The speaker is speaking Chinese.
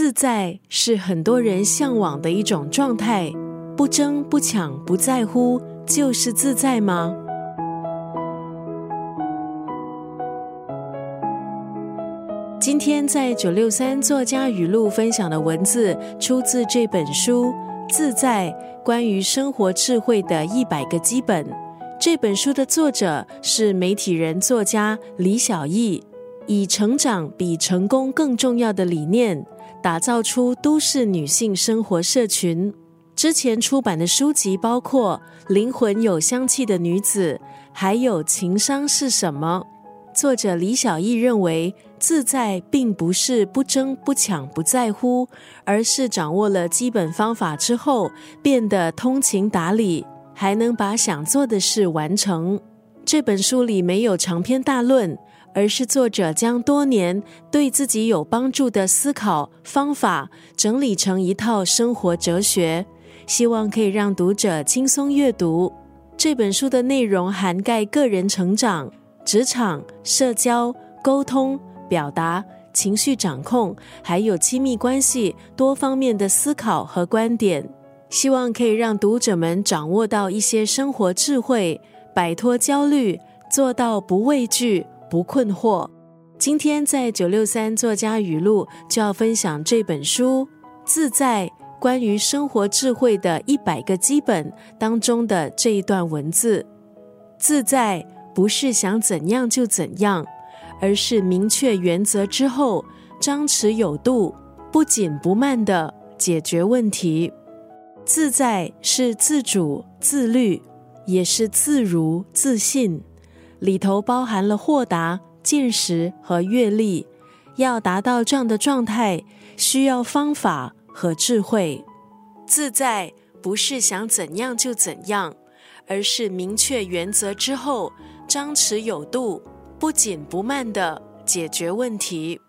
自在是很多人向往的一种状态，不争不抢不在乎，就是自在吗？今天在九六三作家语录分享的文字，出自这本书《自在：关于生活智慧的一百个基本》。这本书的作者是媒体人作家李小艺，以成长比成功更重要的理念。打造出都市女性生活社群。之前出版的书籍包括《灵魂有香气的女子》，还有《情商是什么》。作者李小艺认为，自在并不是不争不抢不在乎，而是掌握了基本方法之后，变得通情达理，还能把想做的事完成。这本书里没有长篇大论。而是作者将多年对自己有帮助的思考方法整理成一套生活哲学，希望可以让读者轻松阅读。这本书的内容涵盖个人成长、职场、社交、沟通、表达、情绪掌控，还有亲密关系多方面的思考和观点，希望可以让读者们掌握到一些生活智慧，摆脱焦虑，做到不畏惧。不困惑。今天在九六三作家语录就要分享这本书《自在：关于生活智慧的一百个基本》当中的这一段文字。自在不是想怎样就怎样，而是明确原则之后，张弛有度，不紧不慢的解决问题。自在是自主、自律，也是自如、自信。里头包含了豁达、见识和阅历。要达到这样的状态，需要方法和智慧。自在不是想怎样就怎样，而是明确原则之后，张弛有度，不紧不慢的解决问题。